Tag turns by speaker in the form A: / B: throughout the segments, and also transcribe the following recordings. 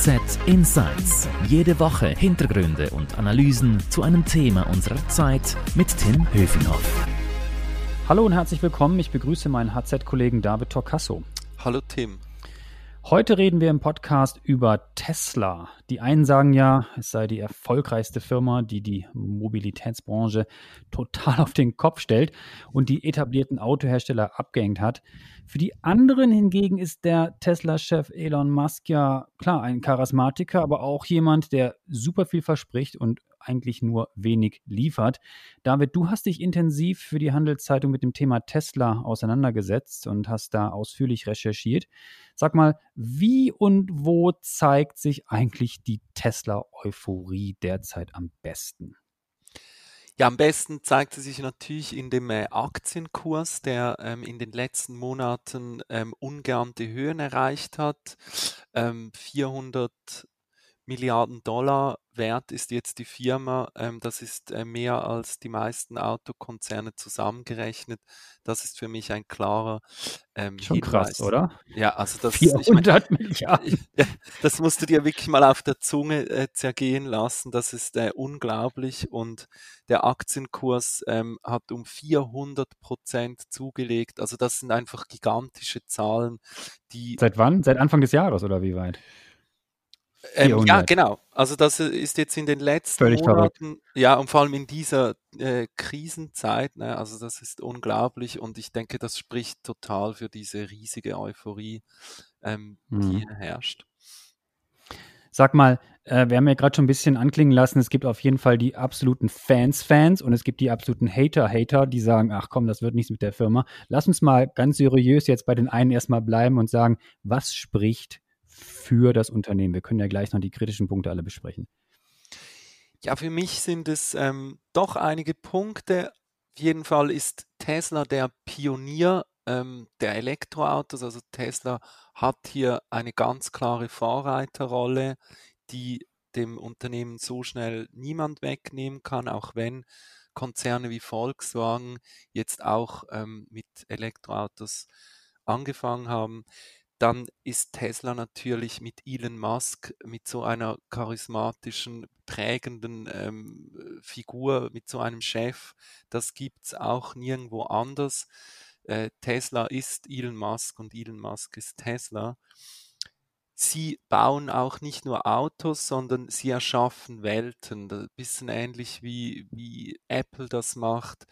A: HZ Insights. Jede Woche Hintergründe und Analysen zu einem Thema unserer Zeit mit Tim Höfinghoff.
B: Hallo und herzlich willkommen. Ich begrüße meinen HZ-Kollegen David Torcasso.
C: Hallo Tim.
B: Heute reden wir im Podcast über Tesla. Die einen sagen ja, es sei die erfolgreichste Firma, die die Mobilitätsbranche total auf den Kopf stellt und die etablierten Autohersteller abgehängt hat. Für die anderen hingegen ist der Tesla-Chef Elon Musk ja klar ein Charismatiker, aber auch jemand, der super viel verspricht und eigentlich nur wenig liefert. David, du hast dich intensiv für die Handelszeitung mit dem Thema Tesla auseinandergesetzt und hast da ausführlich recherchiert. Sag mal, wie und wo zeigt sich eigentlich die Tesla-Euphorie derzeit am besten?
C: Ja, am besten zeigt sie sich natürlich in dem äh, Aktienkurs, der ähm, in den letzten Monaten ähm, ungeahnte Höhen erreicht hat. Ähm, 400 Milliarden Dollar wert ist jetzt die Firma. Ähm, das ist äh, mehr als die meisten Autokonzerne zusammengerechnet. Das ist für mich ein klarer
B: ähm, Schon Hinweis. krass, oder?
C: Ja, also das
B: 400 ich mein, Milliarden.
C: Ja, das musst du dir wirklich mal auf der Zunge äh, zergehen lassen. Das ist äh, unglaublich und der Aktienkurs ähm, hat um 400 Prozent zugelegt. Also das sind einfach gigantische Zahlen, die.
B: Seit wann? Seit Anfang des Jahres oder wie weit?
C: Ähm, ja, genau. Also das ist jetzt in den letzten
B: Völlig
C: Monaten,
B: verrückt.
C: ja, und vor allem in dieser äh, Krisenzeit, ne, also das ist unglaublich und ich denke, das spricht total für diese riesige Euphorie, ähm, mhm. die hier herrscht.
B: Sag mal, äh, wir haben ja gerade schon ein bisschen anklingen lassen, es gibt auf jeden Fall die absoluten Fans-Fans und es gibt die absoluten Hater-Hater, die sagen, ach komm, das wird nichts mit der Firma. Lass uns mal ganz seriös jetzt bei den einen erstmal bleiben und sagen, was spricht für das Unternehmen? Wir können ja gleich noch die kritischen Punkte alle besprechen.
C: Ja, für mich sind es ähm, doch einige Punkte. Auf jeden Fall ist Tesla der Pionier ähm, der Elektroautos. Also Tesla hat hier eine ganz klare Vorreiterrolle, die dem Unternehmen so schnell niemand wegnehmen kann, auch wenn Konzerne wie Volkswagen jetzt auch ähm, mit Elektroautos angefangen haben dann ist Tesla natürlich mit Elon Musk, mit so einer charismatischen, prägenden ähm, Figur, mit so einem Chef, das gibt es auch nirgendwo anders. Äh, Tesla ist Elon Musk und Elon Musk ist Tesla. Sie bauen auch nicht nur Autos, sondern sie erschaffen Welten. Ein bisschen ähnlich wie, wie Apple das macht.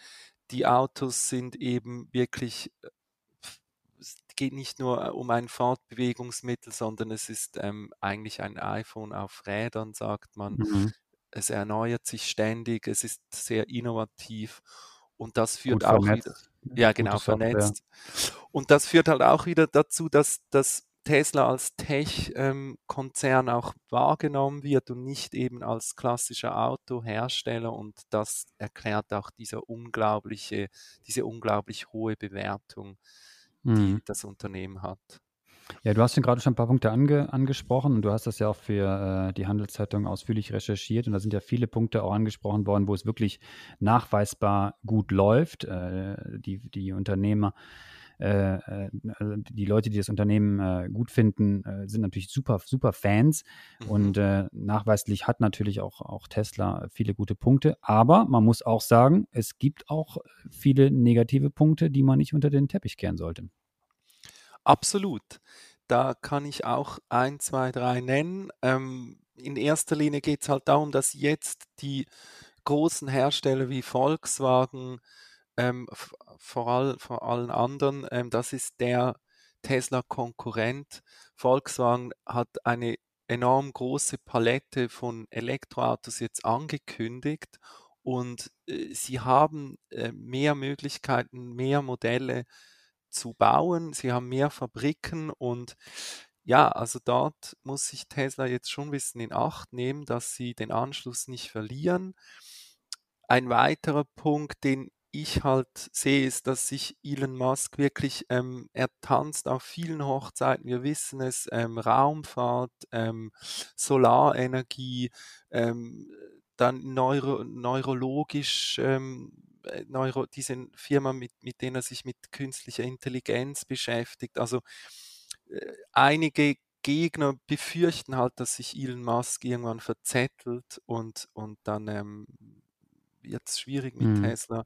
C: Die Autos sind eben wirklich äh, geht nicht nur äh, um ein Fortbewegungsmittel, sondern es ist ähm, eigentlich ein iPhone auf Rädern, sagt man. Mhm. Es erneuert sich ständig, es ist sehr innovativ und das führt Gut auch vernetzt. wieder. Ja, genau, vernetzt. Und das führt halt auch wieder dazu, dass, dass Tesla als Tech-Konzern ähm, auch wahrgenommen wird und nicht eben als klassischer Autohersteller und das erklärt auch diese unglaubliche, diese unglaublich hohe Bewertung die mhm. das Unternehmen hat.
B: Ja, du hast ja gerade schon ein paar Punkte ange angesprochen und du hast das ja auch für äh, die Handelszeitung ausführlich recherchiert und da sind ja viele Punkte auch angesprochen worden, wo es wirklich nachweisbar gut läuft. Äh, die, die Unternehmer äh, äh, die Leute, die das Unternehmen äh, gut finden, äh, sind natürlich super, super Fans. Mhm. Und äh, nachweislich hat natürlich auch, auch Tesla viele gute Punkte. Aber man muss auch sagen, es gibt auch viele negative Punkte, die man nicht unter den Teppich kehren sollte.
C: Absolut. Da kann ich auch ein, zwei, drei nennen. Ähm, in erster Linie geht es halt darum, dass jetzt die großen Hersteller wie Volkswagen, ähm, vor, all, vor allen anderen, ähm, das ist der Tesla-Konkurrent. Volkswagen hat eine enorm große Palette von Elektroautos jetzt angekündigt und äh, sie haben äh, mehr Möglichkeiten, mehr Modelle zu bauen. Sie haben mehr Fabriken und ja, also dort muss sich Tesla jetzt schon ein bisschen in Acht nehmen, dass sie den Anschluss nicht verlieren. Ein weiterer Punkt, den ich halt sehe, ist, dass sich Elon Musk wirklich, ähm, er tanzt auf vielen Hochzeiten, wir wissen es, ähm, Raumfahrt, ähm, Solarenergie, ähm, dann neuro, neurologisch, ähm, äh, Neuro, diese Firma, mit, mit denen er sich mit künstlicher Intelligenz beschäftigt. Also äh, einige Gegner befürchten halt, dass sich Elon Musk irgendwann verzettelt und, und dann es schwierig mit
B: Mhm.
C: Tesla.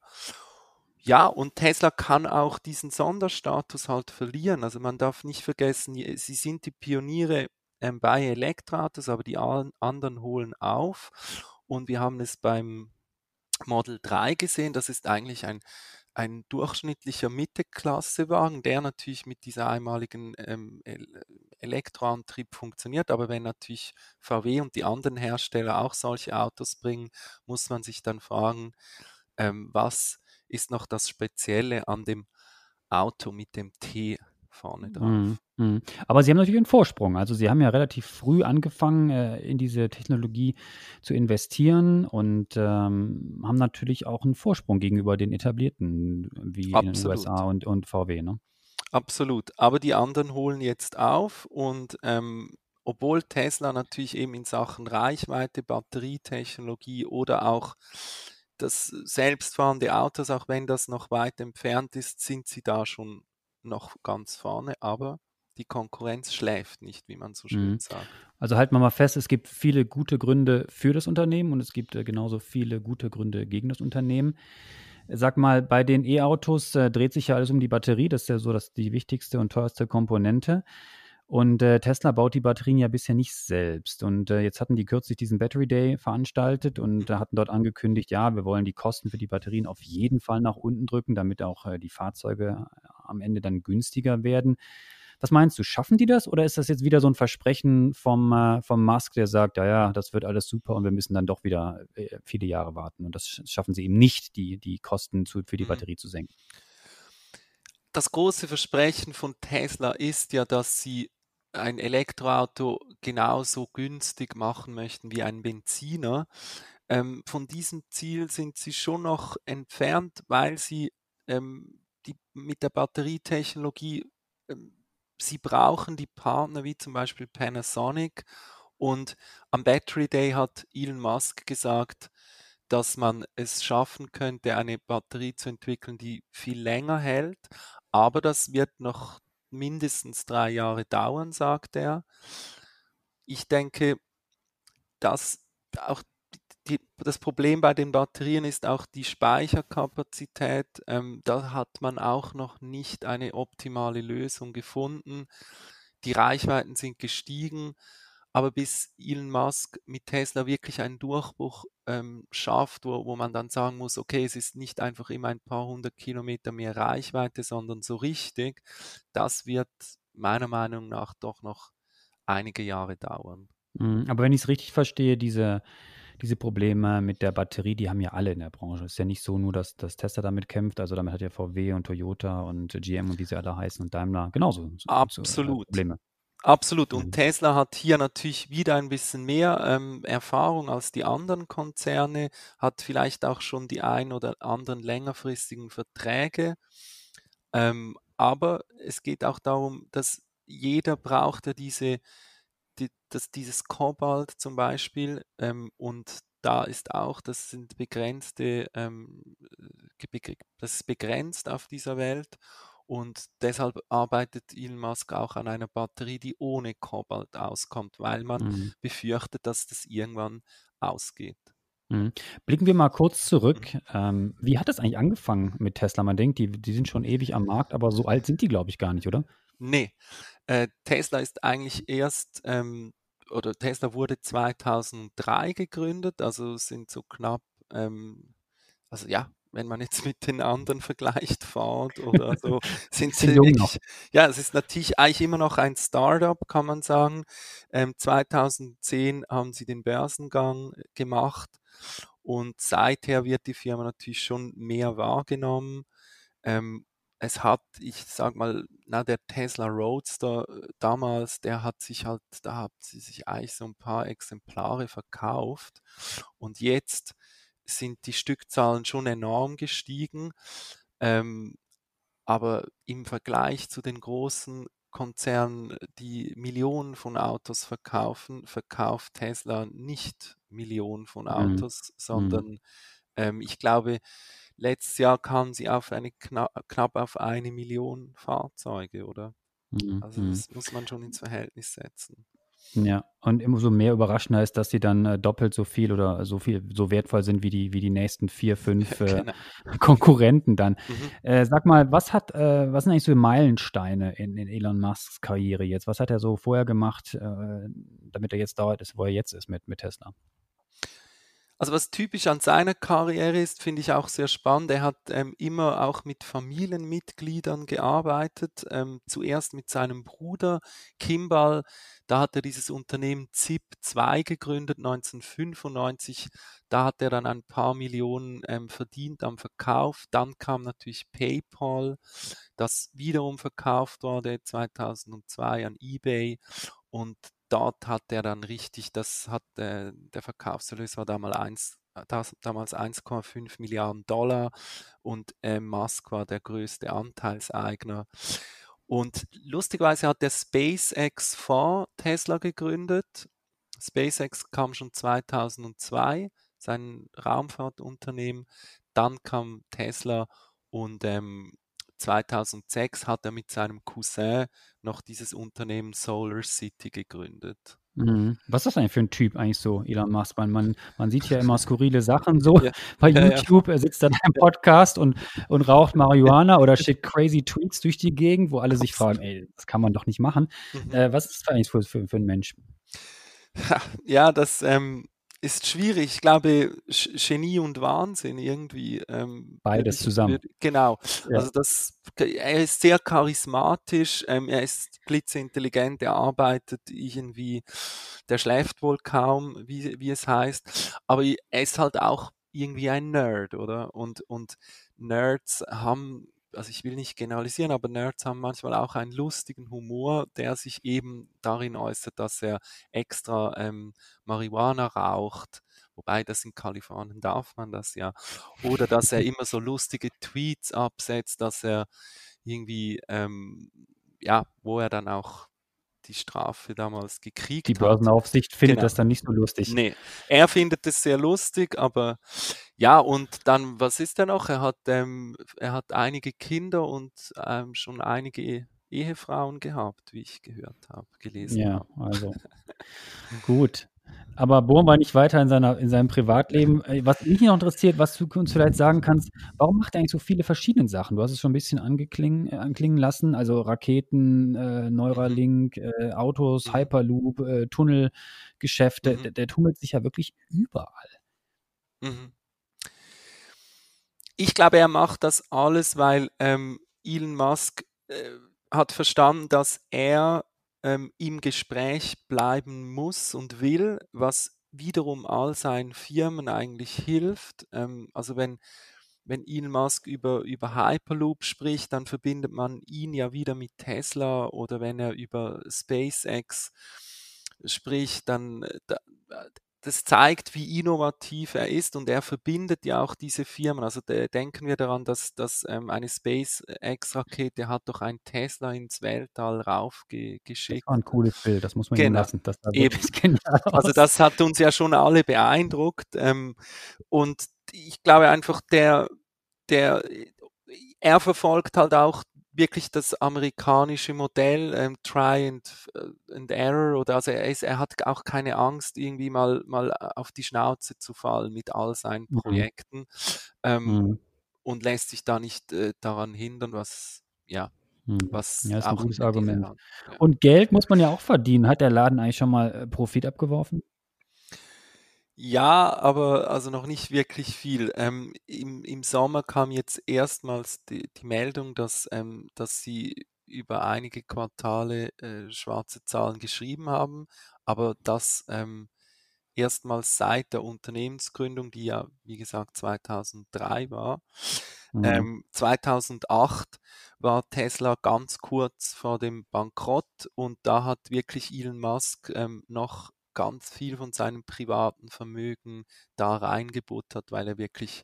C: Ja, und Tesla kann auch diesen Sonderstatus halt verlieren. Also man darf nicht vergessen, sie sind die Pioniere ähm, bei Elektroautos, aber die an- anderen holen auf. Und wir haben es beim Model 3 gesehen. Das ist eigentlich ein, ein durchschnittlicher Mittelklassewagen, der natürlich mit dieser einmaligen ähm, Elektroantrieb funktioniert. Aber wenn natürlich VW und die anderen Hersteller auch solche Autos bringen, muss man sich dann fragen, ähm, was ist noch das Spezielle an dem Auto mit dem T vorne drauf?
B: Mhm. Mhm. Aber Sie haben natürlich einen Vorsprung. Also Sie haben ja relativ früh angefangen, äh, in diese Technologie zu investieren und ähm, haben natürlich auch einen Vorsprung gegenüber den etablierten, wie in den
C: Absolut.
B: USA und, und VW. Ne?
C: Absolut. Aber die anderen holen jetzt auf und ähm, obwohl Tesla natürlich eben in Sachen Reichweite, Batterietechnologie oder auch das selbstfahrende Autos, auch wenn das noch weit entfernt ist, sind sie da schon noch ganz vorne. Aber die Konkurrenz schläft nicht, wie man so schön
B: Mhm.
C: sagt.
B: Also halten wir mal fest, es gibt viele gute Gründe für das Unternehmen und es gibt äh, genauso viele gute Gründe gegen das Unternehmen. Sag mal, bei den E-Autos äh, dreht sich ja alles um die Batterie. Das ist ja so das, die wichtigste und teuerste Komponente. Und äh, Tesla baut die Batterien ja bisher nicht selbst. Und äh, jetzt hatten die kürzlich diesen Battery Day veranstaltet und äh, hatten dort angekündigt, ja, wir wollen die Kosten für die Batterien auf jeden Fall nach unten drücken, damit auch äh, die Fahrzeuge am Ende dann günstiger werden. Was meinst du, schaffen die das oder ist das jetzt wieder so ein Versprechen vom, äh, vom Musk, der sagt, ja, ja, das wird alles super und wir müssen dann doch wieder äh, viele Jahre warten und das sch- schaffen sie eben nicht, die, die Kosten zu, für die
C: Mhm.
B: Batterie zu senken?
C: Das große Versprechen von Tesla ist ja, dass sie ein Elektroauto genauso günstig machen möchten wie ein Benziner. Ähm, von diesem Ziel sind sie schon noch entfernt, weil sie ähm, die, mit der Batterietechnologie, ähm, sie brauchen die Partner wie zum Beispiel Panasonic. Und am Battery Day hat Elon Musk gesagt, dass man es schaffen könnte, eine Batterie zu entwickeln, die viel länger hält. Aber das wird noch mindestens drei Jahre dauern, sagt er. Ich denke, dass auch die, das Problem bei den Batterien ist auch die Speicherkapazität. Ähm, da hat man auch noch nicht eine optimale Lösung gefunden. Die Reichweiten sind gestiegen, aber bis Elon Musk mit Tesla wirklich einen Durchbruch ähm, schafft, wo, wo man dann sagen muss, okay, es ist nicht einfach immer ein paar hundert Kilometer mehr Reichweite, sondern so richtig, das wird meiner Meinung nach doch noch einige Jahre dauern.
B: Mhm, Aber wenn ich es richtig verstehe, diese, diese Probleme mit der Batterie, die haben ja alle in der Branche. Es ist ja nicht so nur, dass, dass Tesla damit kämpft, also damit hat ja VW und Toyota und GM und wie sie alle heißen und Daimler genauso so, so, äh,
C: Absolut.
B: Probleme.
C: Absolut. Und
B: Mhm.
C: Tesla hat hier natürlich wieder ein bisschen mehr ähm, Erfahrung als die anderen Konzerne, hat vielleicht auch schon die ein oder anderen längerfristigen Verträge. Ähm, aber es geht auch darum, dass jeder braucht ja diese, die, das, dieses Kobalt zum Beispiel. Ähm, und da ist auch, das sind begrenzte, ähm, beg- das ist begrenzt auf dieser Welt. Und deshalb arbeitet Elon Musk auch an einer Batterie, die ohne Kobalt auskommt, weil man
B: Mhm.
C: befürchtet, dass das irgendwann ausgeht.
B: Mhm. Blicken wir mal kurz
C: Mhm.
B: zurück. Ähm, wie hat es eigentlich angefangen mit Tesla? Man denkt, die, die sind schon ewig am Markt, aber so alt sind die, glaube ich, gar nicht, oder?
C: Nee, äh, Tesla ist eigentlich erst, ähm, oder Tesla wurde 2003 gegründet, also sind so knapp, ähm, also ja, wenn man jetzt mit den anderen vergleicht, Ford oder so, sind sie wirklich, ja, es ist natürlich eigentlich immer noch ein Startup, kann man sagen. Ähm, 2010 haben sie den Börsengang gemacht und seither wird die Firma natürlich schon mehr wahrgenommen. Ähm, es hat, ich sag mal, na, der Tesla Roadster äh, damals, der hat sich halt, da hat sie sich eigentlich so ein paar Exemplare verkauft. Und jetzt sind die Stückzahlen schon enorm gestiegen. Ähm, aber im Vergleich zu den großen Konzernen, die Millionen von Autos verkaufen, verkauft Tesla nicht Millionen von
B: Mhm.
C: Autos,
B: Mhm.
C: sondern ähm, ich glaube, letztes Jahr kamen sie auf eine knapp, knapp auf eine Million Fahrzeuge, oder? Mhm. Also mhm. das muss man schon ins Verhältnis setzen.
B: Ja, und immer so mehr überraschender ist, dass sie dann äh, doppelt so viel oder so viel, so wertvoll sind wie die, wie die nächsten vier, fünf äh, genau. Konkurrenten dann. Mhm. Äh, sag mal, was hat, äh, was sind eigentlich so Meilensteine in, in, Elon Musks Karriere jetzt? Was hat er so vorher gemacht, äh, damit er jetzt dauert ist, wo er jetzt ist mit, mit Tesla?
C: Also was typisch an seiner Karriere ist, finde ich auch sehr spannend. Er hat ähm, immer auch mit Familienmitgliedern gearbeitet. Ähm, zuerst mit seinem Bruder Kimball. Da hat er dieses Unternehmen ZIP2 gegründet, 1995. Da hat er dann ein paar Millionen ähm, verdient am Verkauf. Dann kam natürlich PayPal, das wiederum verkauft wurde 2002 an eBay. Und dort hat er dann richtig, das hat äh, der Verkaufserlös war damals 1, das, damals 1,5 Milliarden Dollar und äh, Musk war der größte Anteilseigner. Und lustigerweise hat der SpaceX vor Tesla gegründet. SpaceX kam schon 2002, sein Raumfahrtunternehmen. Dann kam Tesla und ähm, 2006 hat er mit seinem Cousin noch dieses Unternehmen Solar City gegründet.
B: Mhm. Was ist das eigentlich für ein Typ eigentlich so, Elon Musk? Man, man, man sieht ja immer skurrile Sachen so ja. bei YouTube. Ja. Er sitzt dann im Podcast und, und raucht Marihuana oder schickt crazy Tweets durch die Gegend, wo alle sich fragen, ey, das kann man doch nicht machen. Mhm. Äh, was ist das eigentlich für, für, für ein Mensch?
C: Ja, das ähm, ist schwierig. Ich glaube, Genie und Wahnsinn irgendwie. Ähm,
B: Beides ich, zusammen.
C: Genau. Ja. Also das, er ist sehr charismatisch, ähm, er ist blitzintelligent, er arbeitet irgendwie, der schläft wohl kaum, wie, wie es heißt. Aber er ist halt auch irgendwie ein Nerd, oder? Und, und Nerds haben also ich will nicht generalisieren, aber Nerds haben manchmal auch einen lustigen Humor, der sich eben darin äußert, dass er extra ähm, Marihuana raucht. Wobei das in Kalifornien darf man das ja. Oder dass er immer so lustige Tweets absetzt, dass er irgendwie, ähm, ja, wo er dann auch die Strafe damals gekriegt
B: Die Börsenaufsicht findet genau. das dann nicht so lustig.
C: Nee, er findet es sehr lustig, aber ja, und dann, was ist er noch? Er hat, ähm, er hat einige Kinder und ähm, schon einige Ehefrauen gehabt, wie ich gehört habe, gelesen.
B: Ja, also gut. Aber Bohm war nicht weiter in, seiner, in seinem Privatleben. Äh, was mich noch interessiert, was du uns vielleicht sagen kannst, warum macht er eigentlich so viele verschiedene Sachen? Du hast es schon ein bisschen angeklingen, äh, anklingen lassen, also Raketen, äh, Neuralink, äh, Autos, mhm. Hyperloop, äh, Tunnelgeschäfte. Mhm. Der, der, tummelt sich ja wirklich überall. Mhm.
C: Ich glaube, er macht das alles, weil ähm, Elon Musk äh, hat verstanden, dass er ähm, im Gespräch bleiben muss und will, was wiederum all seinen Firmen eigentlich hilft. Ähm, also wenn, wenn Elon Musk über, über Hyperloop spricht, dann verbindet man ihn ja wieder mit Tesla oder wenn er über SpaceX spricht, dann äh, da, das zeigt, wie innovativ er ist und er verbindet ja auch diese Firmen. Also de, denken wir daran, dass, dass ähm, eine SpaceX-Rakete hat doch ein Tesla ins Weltall raufgeschickt.
B: Das war ein cooles Bild, das muss man genau. lassen. Das
C: Eben. Also das hat uns ja schon alle beeindruckt ähm, und ich glaube einfach, der, der, er verfolgt halt auch wirklich das amerikanische Modell, ähm, Try and, äh, and Error, oder also er, ist, er hat auch keine Angst, irgendwie mal, mal äh, auf die Schnauze zu fallen mit all seinen mhm. Projekten ähm, mhm. und lässt sich da nicht äh, daran hindern, was, ja,
B: mhm. was ja, ist ein gutes Argument. Ja. Und Geld muss man ja auch verdienen. Hat der Laden eigentlich schon mal äh, Profit abgeworfen?
C: Ja, aber also noch nicht wirklich viel. Ähm, im, Im Sommer kam jetzt erstmals die, die Meldung, dass, ähm, dass sie über einige Quartale äh, schwarze Zahlen geschrieben haben, aber das ähm, erstmals seit der Unternehmensgründung, die ja, wie gesagt, 2003 war. Mhm. Ähm, 2008 war Tesla ganz kurz vor dem Bankrott und da hat wirklich Elon Musk ähm, noch ganz viel von seinem privaten Vermögen da reingebuttert, weil er wirklich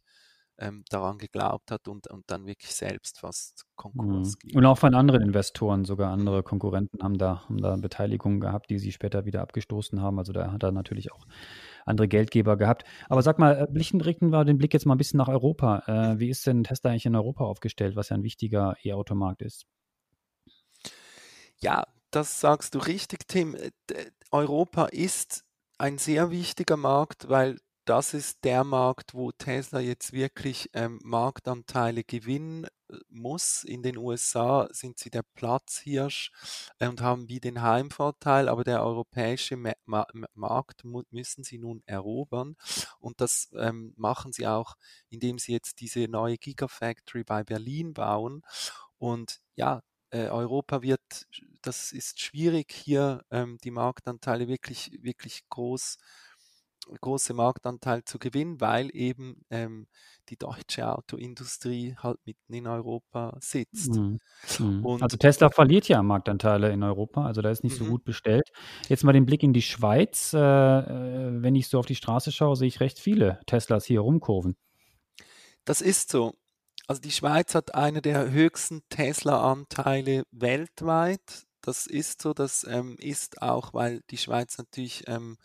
C: ähm, daran geglaubt hat und, und dann wirklich selbst fast Konkurs
B: mhm. Und auch von anderen Investoren, sogar andere Konkurrenten haben da, haben da Beteiligungen gehabt, die sie später wieder abgestoßen haben. Also da hat er natürlich auch andere Geldgeber gehabt. Aber sag mal, äh, blicken richten wir den Blick jetzt mal ein bisschen nach Europa. Äh, wie ist denn Tesla eigentlich in Europa aufgestellt, was ja ein wichtiger E-Automarkt ist?
C: Ja, das sagst du richtig, Tim. Europa ist ein sehr wichtiger Markt, weil das ist der Markt, wo Tesla jetzt wirklich ähm, Marktanteile gewinnen äh, muss. In den USA sind sie der Platzhirsch äh, und haben wie den Heimvorteil, aber der europäische Ma Ma Markt müssen sie nun erobern. Und das ähm, machen sie auch, indem sie jetzt diese neue Gigafactory bei Berlin bauen. Und ja, äh, Europa wird, das ist schwierig hier ähm, die Marktanteile wirklich, wirklich groß große Marktanteil zu gewinnen, weil eben ähm, die deutsche Autoindustrie halt mitten in Europa sitzt.
B: Mhm. Mhm. also Tesla verliert ja Marktanteile in Europa, also da ist nicht so mhm. gut bestellt. Jetzt mal den Blick in die Schweiz. Äh, äh, wenn ich so auf die Straße schaue, sehe ich recht viele Teslas hier rumkurven.
C: Das ist so. Also die Schweiz hat eine der höchsten Tesla-Anteile weltweit. Das ist so. Das ähm, ist auch, weil die Schweiz natürlich ähm,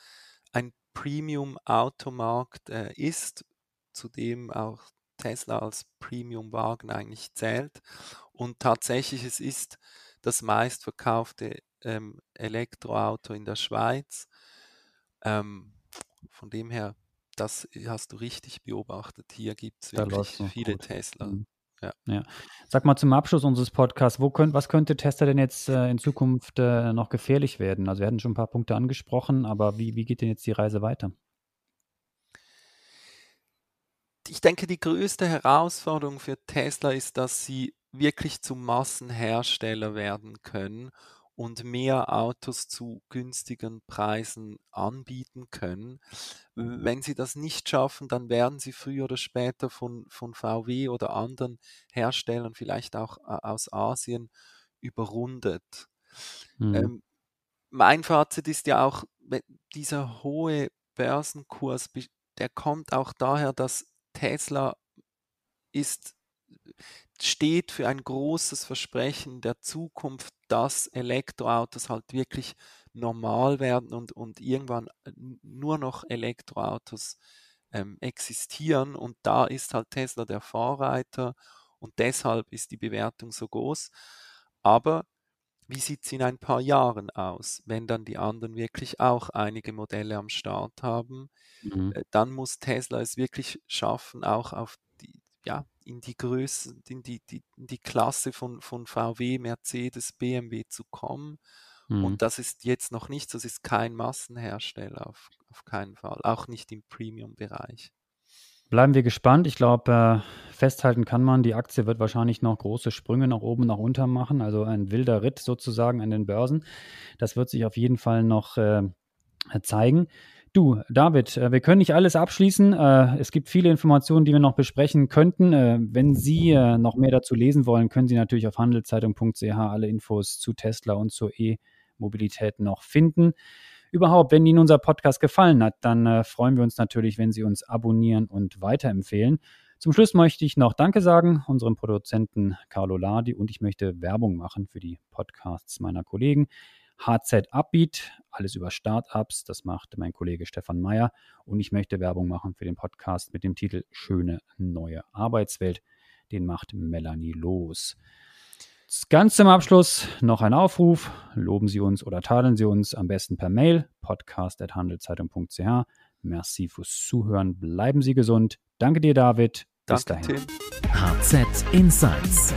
C: ein Premium-Automarkt äh, ist, zu dem auch Tesla als Premium-Wagen eigentlich zählt. Und tatsächlich, es ist das meistverkaufte ähm, Elektroauto in der Schweiz. Ähm, von dem her, das hast du richtig beobachtet. Hier gibt es wirklich viele gut. Tesla. Mhm.
B: Ja. ja. Sag mal zum Abschluss unseres Podcasts, wo könnt, was könnte Tesla denn jetzt äh, in Zukunft äh, noch gefährlich werden? Also wir hatten schon ein paar Punkte angesprochen, aber wie, wie geht denn jetzt die Reise weiter?
C: Ich denke, die größte Herausforderung für Tesla ist, dass sie wirklich zum Massenhersteller werden können und mehr Autos zu günstigen Preisen anbieten können. Wenn sie das nicht schaffen, dann werden sie früher oder später von, von VW oder anderen Herstellern, vielleicht auch äh, aus Asien, überrundet. Mhm. Ähm, mein Fazit ist ja auch, dieser hohe Börsenkurs, der kommt auch daher, dass Tesla ist steht für ein großes Versprechen der Zukunft, dass Elektroautos halt wirklich normal werden und, und irgendwann äh, nur noch Elektroautos ähm, existieren. Und da ist halt Tesla der Vorreiter und deshalb ist die Bewertung so groß. Aber wie sieht es in ein paar Jahren aus, wenn dann die anderen wirklich auch einige Modelle am Start haben? Mhm. Äh, dann muss Tesla es wirklich schaffen, auch auf die, ja, in die Größe, in die, die, in die Klasse von, von VW, Mercedes, BMW zu kommen. Mhm. Und das ist jetzt noch nichts, das ist kein Massenhersteller, auf, auf keinen Fall, auch nicht im Premium-Bereich.
B: Bleiben wir gespannt. Ich glaube, äh, festhalten kann man, die Aktie wird wahrscheinlich noch große Sprünge nach oben, nach unten machen. Also ein wilder Ritt sozusagen an den Börsen. Das wird sich auf jeden Fall noch äh, zeigen. Du, David, äh, wir können nicht alles abschließen. Äh, es gibt viele Informationen, die wir noch besprechen könnten. Äh, wenn Sie noch mehr dazu lesen wollen, können Sie natürlich auf handelszeitung.ch alle Infos zu Tesla und zur E-Mobilität noch finden. Überhaupt, wenn Ihnen unser Podcast gefallen hat, dann freuen wir uns natürlich, wenn Sie uns abonnieren und weiterempfehlen. Zum Schluss möchte ich noch Danke sagen unserem Produzenten Carlo Ladi und ich möchte Werbung machen für die Podcasts meiner Kollegen. HZ Upbeat, alles über Startups. Das macht mein Kollege Stefan Meyer. Und ich möchte Werbung machen für den Podcast mit dem Titel Schöne neue Arbeitswelt. Den macht Melanie Los. Ganz zum Abschluss noch ein Aufruf. Loben Sie uns oder tadeln Sie uns am besten per Mail podcast.handelszeitung.ch. Merci fürs Zuhören. Bleiben Sie gesund. Danke dir, David.
C: Bis Danke, dahin.
A: Tim. HZ Insights